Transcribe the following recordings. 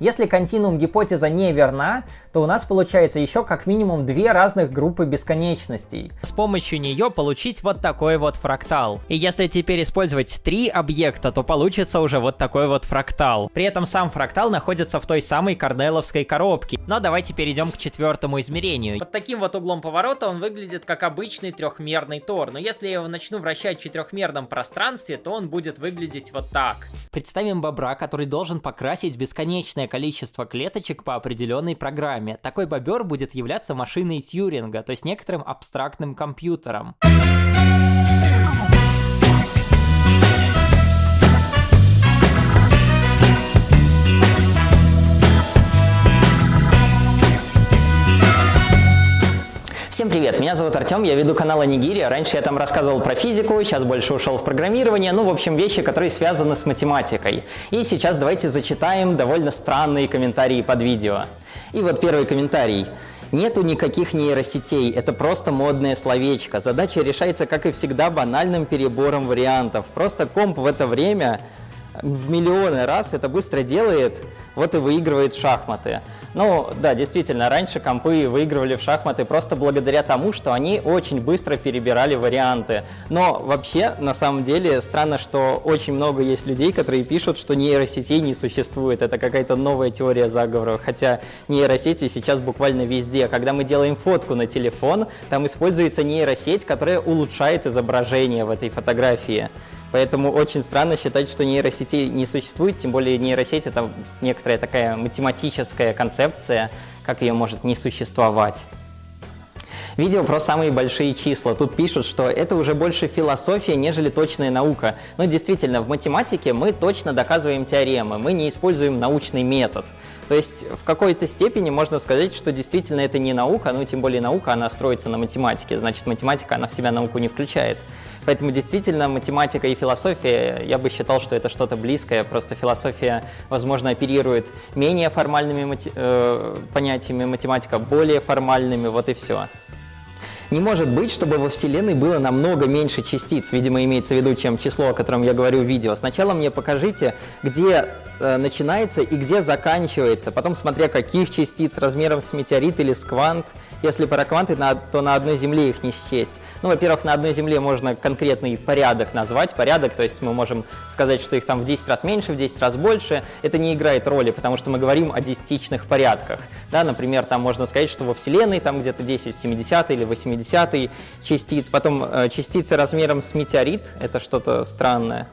Если континуум гипотеза не верна, то у нас получается еще как минимум две разных группы бесконечностей. С помощью нее получить вот такой вот фрактал. И если теперь использовать три объекта, то получится уже вот такой вот фрактал. При этом сам фрактал находится в той самой корнеловской коробке. Но давайте перейдем к четвертому измерению. Под таким вот углом поворота он выглядит как обычный трехмерный тор. Но если я его начну вращать в четырехмерном пространстве, то он будет выглядеть вот так. Представим бобра, который должен покрасить бесконечное количество клеточек по определенной программе. Такой бобер будет являться машиной Тьюринга, то есть некоторым абстрактным компьютером. Всем привет, меня зовут Артем, я веду канал Анигири. Раньше я там рассказывал про физику, сейчас больше ушел в программирование, ну, в общем, вещи, которые связаны с математикой. И сейчас давайте зачитаем довольно странные комментарии под видео. И вот первый комментарий. Нету никаких нейросетей, это просто модное словечко. Задача решается, как и всегда, банальным перебором вариантов. Просто комп в это время в миллионы раз это быстро делает, вот и выигрывает шахматы. Ну, да, действительно, раньше компы выигрывали в шахматы просто благодаря тому, что они очень быстро перебирали варианты. Но вообще, на самом деле, странно, что очень много есть людей, которые пишут, что нейросетей не существует. Это какая-то новая теория заговора, хотя нейросети сейчас буквально везде. Когда мы делаем фотку на телефон, там используется нейросеть, которая улучшает изображение в этой фотографии. Поэтому очень странно считать, что нейросетей не существует, тем более нейросеть это некоторая такая математическая концепция, как ее может не существовать. Видео про самые большие числа. Тут пишут, что это уже больше философия, нежели точная наука. Но действительно, в математике мы точно доказываем теоремы, мы не используем научный метод. То есть в какой-то степени можно сказать, что действительно это не наука, ну тем более наука, она строится на математике, значит математика, она в себя науку не включает. Поэтому действительно математика и философия, я бы считал, что это что-то близкое, просто философия, возможно, оперирует менее формальными мати- э, понятиями, математика более формальными, вот и все. Не может быть, чтобы во Вселенной было намного меньше частиц, видимо, имеется в виду, чем число, о котором я говорю в видео. Сначала мне покажите, где Э, начинается и где заканчивается. Потом смотря каких частиц размером с метеорит или с квант. Если про кванты, то на одной Земле их не счесть. Ну, во-первых, на одной Земле можно конкретный порядок назвать. Порядок, то есть мы можем сказать, что их там в 10 раз меньше, в 10 раз больше. Это не играет роли, потому что мы говорим о десятичных порядках. Да, например, там можно сказать, что во Вселенной там где-то 10 в 70 или 80 частиц. Потом э, частицы размером с метеорит, это что-то странное.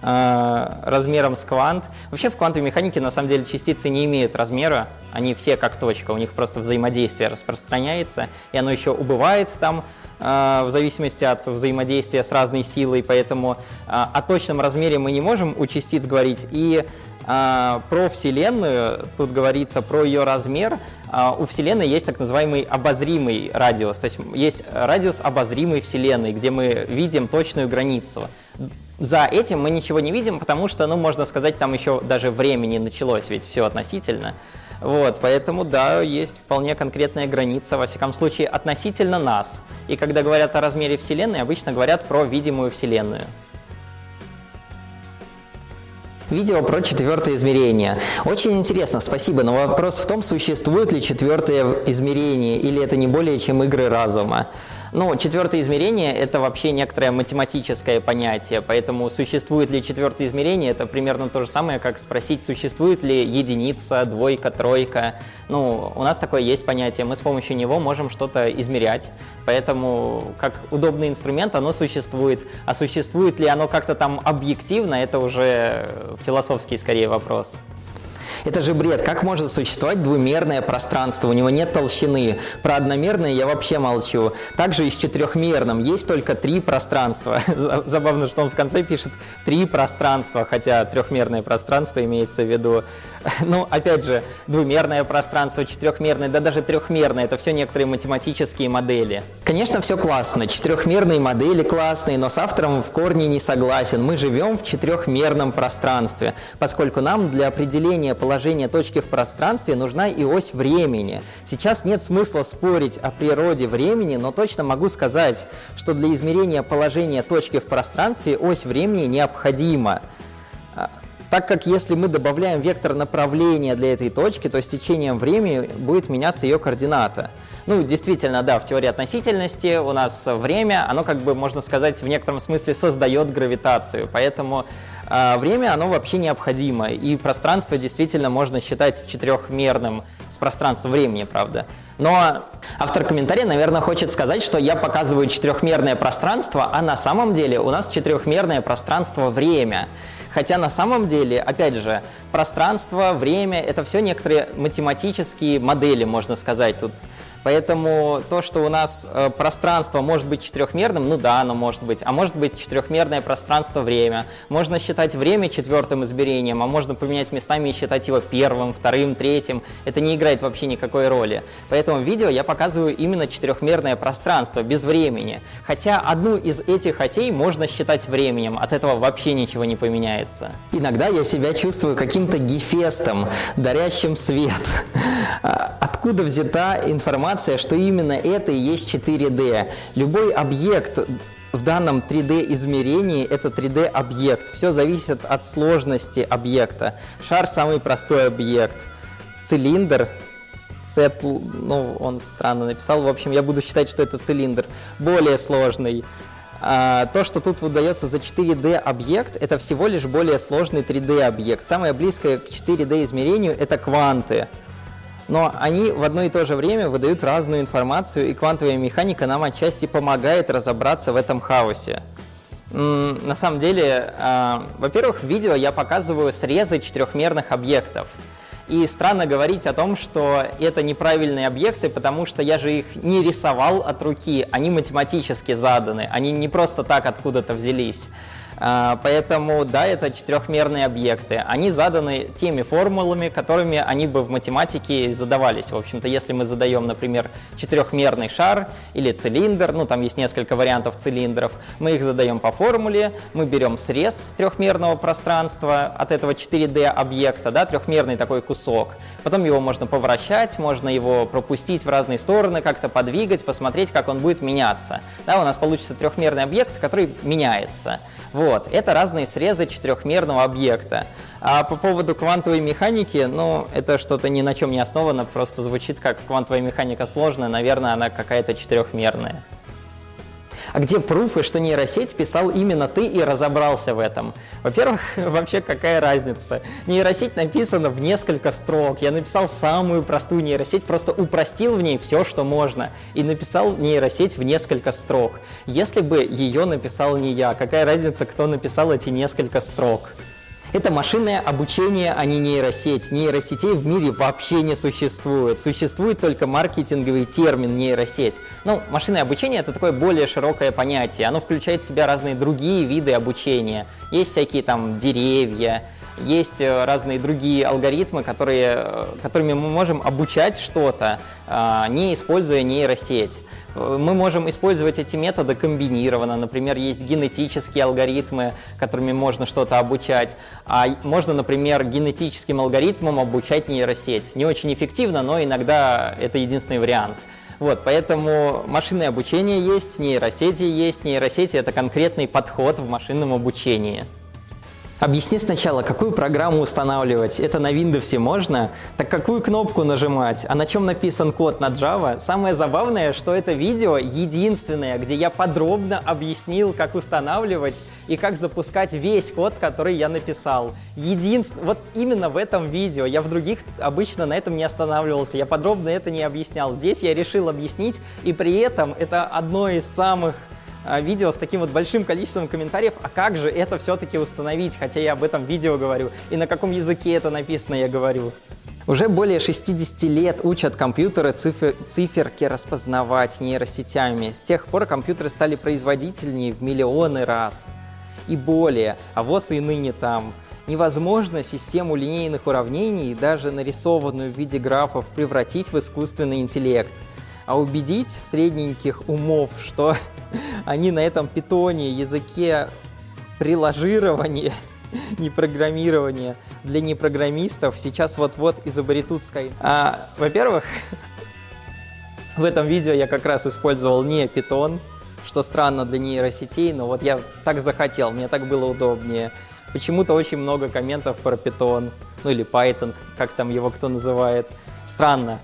Э, размером с квант. Вообще в квантовой механике на самом деле частицы не имеют размера, они все как точка, у них просто взаимодействие распространяется, и оно еще убывает там в зависимости от взаимодействия с разной силой, поэтому э, о точном размере мы не можем у частиц говорить. И про Вселенную, тут говорится про ее размер, у Вселенной есть так называемый обозримый радиус, то есть есть радиус обозримой Вселенной, где мы видим точную границу. За этим мы ничего не видим, потому что, ну, можно сказать, там еще даже времени началось, ведь все относительно. Вот, поэтому, да, есть вполне конкретная граница, во всяком случае, относительно нас. И когда говорят о размере Вселенной, обычно говорят про видимую Вселенную. Видео про четвертое измерение. Очень интересно, спасибо, но вопрос в том, существует ли четвертое измерение, или это не более чем игры разума. Ну, четвертое измерение – это вообще некоторое математическое понятие, поэтому существует ли четвертое измерение – это примерно то же самое, как спросить, существует ли единица, двойка, тройка. Ну, у нас такое есть понятие, мы с помощью него можем что-то измерять, поэтому как удобный инструмент оно существует. А существует ли оно как-то там объективно – это уже философский скорее вопрос. Это же бред. Как может существовать двумерное пространство? У него нет толщины. Про одномерное я вообще молчу. Также и с четырехмерным есть только три пространства. Забавно, что он в конце пишет три пространства, хотя трехмерное пространство имеется в виду. Ну, опять же, двумерное пространство, четырехмерное, да даже трехмерное. Это все некоторые математические модели. Конечно, все классно. Четырехмерные модели классные, но с автором в корне не согласен. Мы живем в четырехмерном пространстве, поскольку нам для определения положения точки в пространстве нужна и ось времени. Сейчас нет смысла спорить о природе времени, но точно могу сказать, что для измерения положения точки в пространстве ось времени необходима. так как если мы добавляем вектор направления для этой точки, то с течением времени будет меняться ее координата. Ну, действительно, да, в теории относительности у нас время, оно как бы, можно сказать, в некотором смысле создает гравитацию, поэтому время, оно вообще необходимо, и пространство действительно можно считать четырехмерным с пространством времени, правда. Но автор комментария, наверное, хочет сказать, что я показываю четырехмерное пространство, а на самом деле у нас четырехмерное пространство-время. Хотя на самом деле, опять же, пространство, время — это все некоторые математические модели, можно сказать. Тут Поэтому то, что у нас э, пространство может быть четырехмерным, ну да, оно может быть. А может быть четырехмерное пространство-время. Можно считать время четвертым измерением, а можно поменять местами и считать его первым, вторым, третьим. Это не играет вообще никакой роли. Поэтому в видео я показываю именно четырехмерное пространство, без времени. Хотя одну из этих осей можно считать временем, от этого вообще ничего не поменяется. Иногда я себя чувствую каким-то гефестом, дарящим свет. А, откуда взята информация, что именно это и есть 4D? Любой объект в данном 3D измерении это 3D объект. Все зависит от сложности объекта. Шар самый простой объект. Цилиндр C, ну, он странно написал. В общем, я буду считать, что это цилиндр. Более сложный. А, то, что тут выдается за 4D объект, это всего лишь более сложный 3D объект. Самое близкое к 4D измерению это кванты но они в одно и то же время выдают разную информацию, и квантовая механика нам отчасти помогает разобраться в этом хаосе. На самом деле, а, во-первых, в видео я показываю срезы четырехмерных объектов. И странно говорить о том, что это неправильные объекты, потому что я же их не рисовал от руки, они математически заданы, они не просто так откуда-то взялись. А, поэтому, да, это четырехмерные объекты. Они заданы теми формулами, которыми они бы в математике задавались. В общем-то, если мы задаем, например, четырехмерный шар или цилиндр, ну, там есть несколько вариантов цилиндров, мы их задаем по формуле, мы берем срез трехмерного пространства от этого 4D объекта, да, трехмерный такой кусок. Потом его можно повращать, можно его пропустить в разные стороны, как-то подвигать, посмотреть, как он будет меняться. Да, у нас получится трехмерный объект, который меняется. Вот, это разные срезы четырехмерного объекта. А по поводу квантовой механики, ну, это что-то ни на чем не основано, просто звучит как квантовая механика сложная, наверное, она какая-то четырехмерная. А где пруфы, что нейросеть писал именно ты и разобрался в этом? Во-первых, вообще какая разница? Нейросеть написана в несколько строк. Я написал самую простую нейросеть, просто упростил в ней все, что можно. И написал нейросеть в несколько строк. Если бы ее написал не я, какая разница, кто написал эти несколько строк? Это машинное обучение, а не нейросеть. Нейросетей в мире вообще не существует. Существует только маркетинговый термин нейросеть. Ну, машинное обучение это такое более широкое понятие. Оно включает в себя разные другие виды обучения. Есть всякие там деревья, есть э, разные другие алгоритмы, которые, э, которыми мы можем обучать что-то, а, не используя нейросеть. Мы можем использовать эти методы комбинированно. Например, есть генетические алгоритмы, которыми можно что-то обучать. А можно, например, генетическим алгоритмом обучать нейросеть. Не очень эффективно, но иногда это единственный вариант. Вот, поэтому машинное обучение есть, нейросети есть. Нейросети — это конкретный подход в машинном обучении. Объясни сначала, какую программу устанавливать. Это на Windows можно? Так какую кнопку нажимать? А на чем написан код на Java? Самое забавное, что это видео единственное, где я подробно объяснил, как устанавливать и как запускать весь код, который я написал. Единственное, вот именно в этом видео. Я в других обычно на этом не останавливался. Я подробно это не объяснял. Здесь я решил объяснить, и при этом это одно из самых видео с таким вот большим количеством комментариев, а как же это все-таки установить, хотя я об этом видео говорю, и на каком языке это написано я говорю. Уже более 60 лет учат компьютеры цифр, циферки распознавать нейросетями. С тех пор компьютеры стали производительнее в миллионы раз. И более, а ВОЗ и ныне там. Невозможно систему линейных уравнений, даже нарисованную в виде графов, превратить в искусственный интеллект. А убедить средненьких умов, что они на этом питоне, языке приложирования, не программирования для непрограммистов сейчас вот-вот изобретут Sky. А, во-первых, в этом видео я как раз использовал не питон, что странно для нейросетей, но вот я так захотел, мне так было удобнее. Почему-то очень много комментов про Python, ну или Python, как там его кто называет. Странно.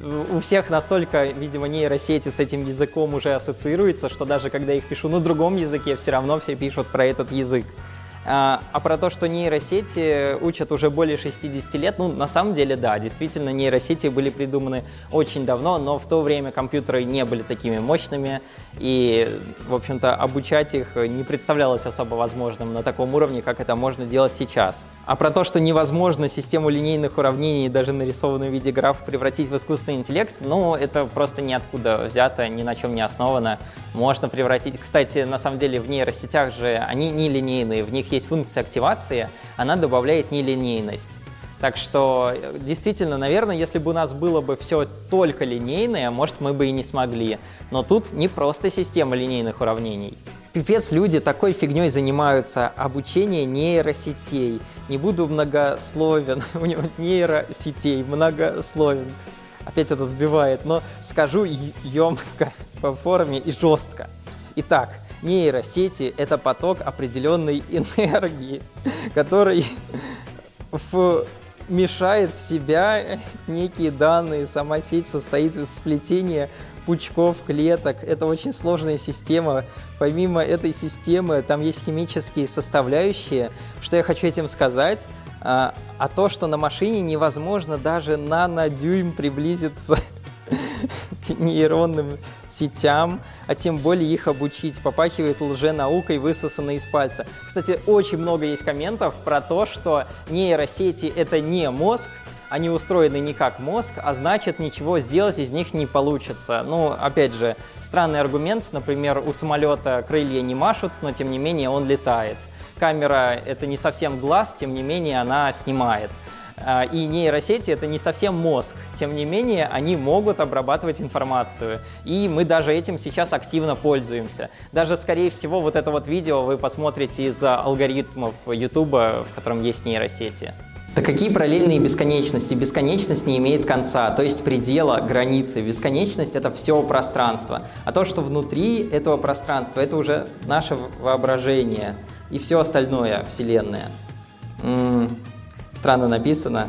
У всех настолько, видимо, нейросети с этим языком уже ассоциируются, что даже когда их пишу на другом языке, все равно все пишут про этот язык. А, а про то, что нейросети учат уже более 60 лет, ну, на самом деле, да, действительно, нейросети были придуманы очень давно, но в то время компьютеры не были такими мощными, и, в общем-то, обучать их не представлялось особо возможным на таком уровне, как это можно делать сейчас. А про то, что невозможно систему линейных уравнений, даже нарисованную в виде граф, превратить в искусственный интеллект, ну, это просто ниоткуда взято, ни на чем не основано. Можно превратить... Кстати, на самом деле, в нейросетях же они не линейные, в них есть есть функция активации, она добавляет нелинейность. Так что, действительно, наверное, если бы у нас было бы все только линейное, может, мы бы и не смогли. Но тут не просто система линейных уравнений. Пипец, люди такой фигней занимаются. Обучение нейросетей. Не буду многословен. У него нейросетей, многословен. Опять это сбивает, но скажу емко по форме и жестко. Итак, нейросети — это поток определенной энергии, который вмешает в себя некие данные. Сама сеть состоит из сплетения пучков клеток. Это очень сложная система. Помимо этой системы, там есть химические составляющие. Что я хочу этим сказать? А, а то, что на машине невозможно даже на дюйм приблизиться к нейронным сетям, а тем более их обучить. Попахивает лженаукой, высосанной из пальца. Кстати, очень много есть комментов про то, что нейросети — это не мозг, они устроены не как мозг, а значит ничего сделать из них не получится. Ну, опять же, странный аргумент, например, у самолета крылья не машут, но тем не менее он летает. Камера — это не совсем глаз, тем не менее она снимает. А, и нейросети это не совсем мозг. Тем не менее, они могут обрабатывать информацию. И мы даже этим сейчас активно пользуемся. Даже, скорее всего, вот это вот видео вы посмотрите из-за алгоритмов YouTube, в котором есть нейросети. Да какие параллельные бесконечности? Бесконечность не имеет конца, то есть предела, границы. Бесконечность — это все пространство. А то, что внутри этого пространства, это уже наше воображение и все остальное, Вселенная. Странно написано.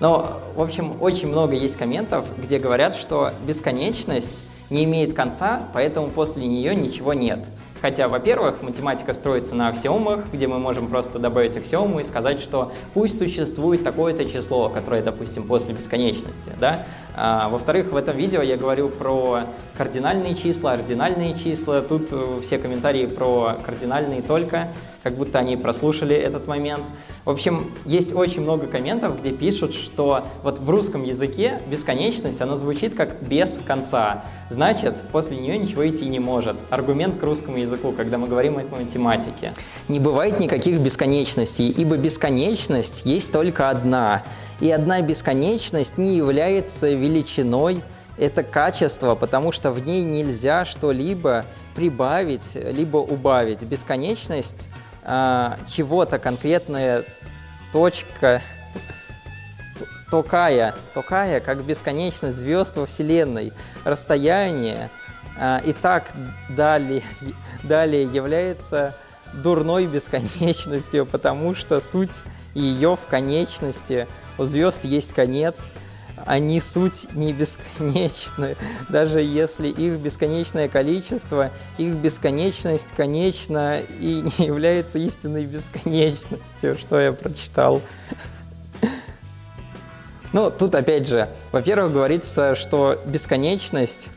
Но, в общем, очень много есть комментов, где говорят, что бесконечность не имеет конца, поэтому после нее ничего нет. Хотя, во-первых, математика строится на аксиомах, где мы можем просто добавить аксиому и сказать, что пусть существует такое-то число, которое, допустим, после бесконечности. Да? А, во-вторых, в этом видео я говорю про кардинальные числа, ординальные числа. Тут э, все комментарии про кардинальные только как будто они прослушали этот момент. В общем, есть очень много комментов, где пишут, что вот в русском языке бесконечность, она звучит как без конца. Значит, после нее ничего идти не может. Аргумент к русскому языку, когда мы говорим о математике. Не бывает никаких бесконечностей, ибо бесконечность есть только одна. И одна бесконечность не является величиной, это качество, потому что в ней нельзя что-либо прибавить, либо убавить. Бесконечность а, чего-то конкретная точка, токая, токая, как бесконечность звезд во Вселенной, расстояние а, и так далее, далее является дурной бесконечностью, потому что суть ее в конечности. У звезд есть конец, они суть не бесконечны. Даже если их бесконечное количество, их бесконечность конечна и не является истинной бесконечностью, что я прочитал. Ну, тут опять же, во-первых, говорится, что бесконечность,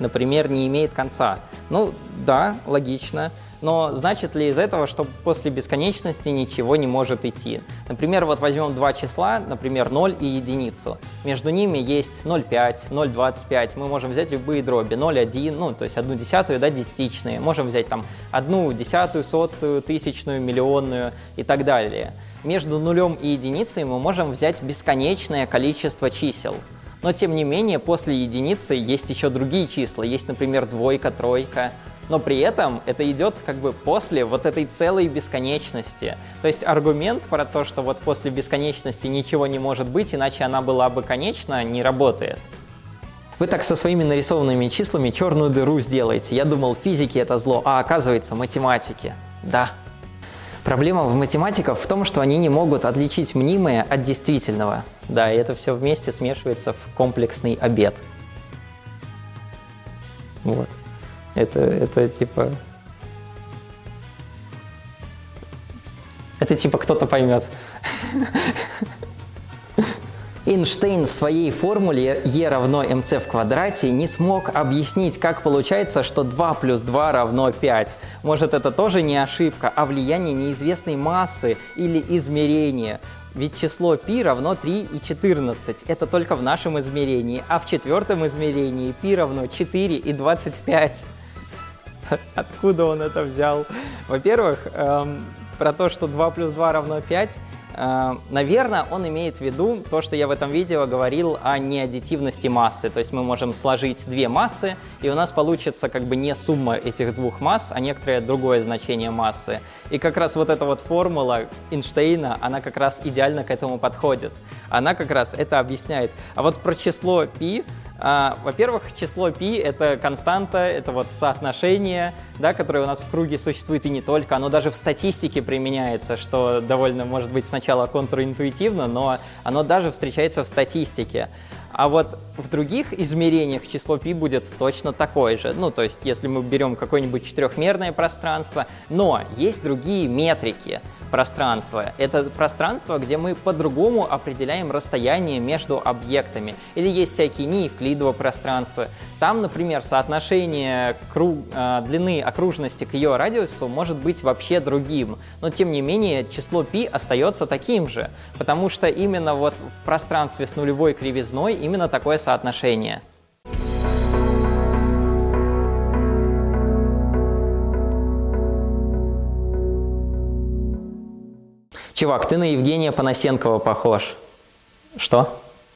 например, не имеет конца. Ну, да, логично. Но значит ли из этого, что после бесконечности ничего не может идти? Например, вот возьмем два числа, например, 0 и единицу. Между ними есть 0,5, 0,25. Мы можем взять любые дроби. 0,1, ну, то есть одну десятую, да, десятичные. Можем взять там одну десятую, сотую, тысячную, миллионную и так далее. Между нулем и единицей мы можем взять бесконечное количество чисел. Но тем не менее, после единицы есть еще другие числа. Есть, например, двойка, тройка, но при этом это идет как бы после вот этой целой бесконечности. То есть аргумент про то, что вот после бесконечности ничего не может быть, иначе она была бы конечна, не работает. Вы так со своими нарисованными числами черную дыру сделаете. Я думал, физики это зло, а оказывается математики. Да. Проблема в математиках в том, что они не могут отличить мнимое от действительного. Да, и это все вместе смешивается в комплексный обед. Вот. Это, это типа... Это типа кто-то поймет. Эйнштейн в своей формуле E равно mc в квадрате не смог объяснить, как получается, что 2 плюс 2 равно 5. Может, это тоже не ошибка, а влияние неизвестной массы или измерения. Ведь число π равно 3 и 14. Это только в нашем измерении. А в четвертом измерении π равно 4 и 25. Откуда он это взял? Во-первых, эм, про то, что 2 плюс 2 равно 5, Э, наверное, он имеет в виду то, что я в этом видео говорил о неаддитивности массы. То есть мы можем сложить две массы, и у нас получится как бы не сумма этих двух масс, а некоторое другое значение массы. И как раз вот эта вот формула Эйнштейна, она как раз идеально к этому подходит. Она как раз это объясняет. А вот про число π а, во-первых, число π — это константа, это вот соотношение, да, которое у нас в круге существует и не только, оно даже в статистике применяется, что довольно, может быть, сначала контринтуитивно, но оно даже встречается в статистике. А вот в других измерениях число π будет точно такое же. Ну, то есть, если мы берем какое-нибудь четырехмерное пространство, но есть другие метрики пространства. Это пространство, где мы по-другому определяем расстояние между объектами. Или есть всякие неевклидово пространства. Там, например, соотношение круг, э, длины окружности к ее радиусу может быть вообще другим. Но, тем не менее, число π остается таким же, потому что именно вот в пространстве с нулевой кривизной именно такое соотношение. Чувак, ты на Евгения Панасенкова похож. Что?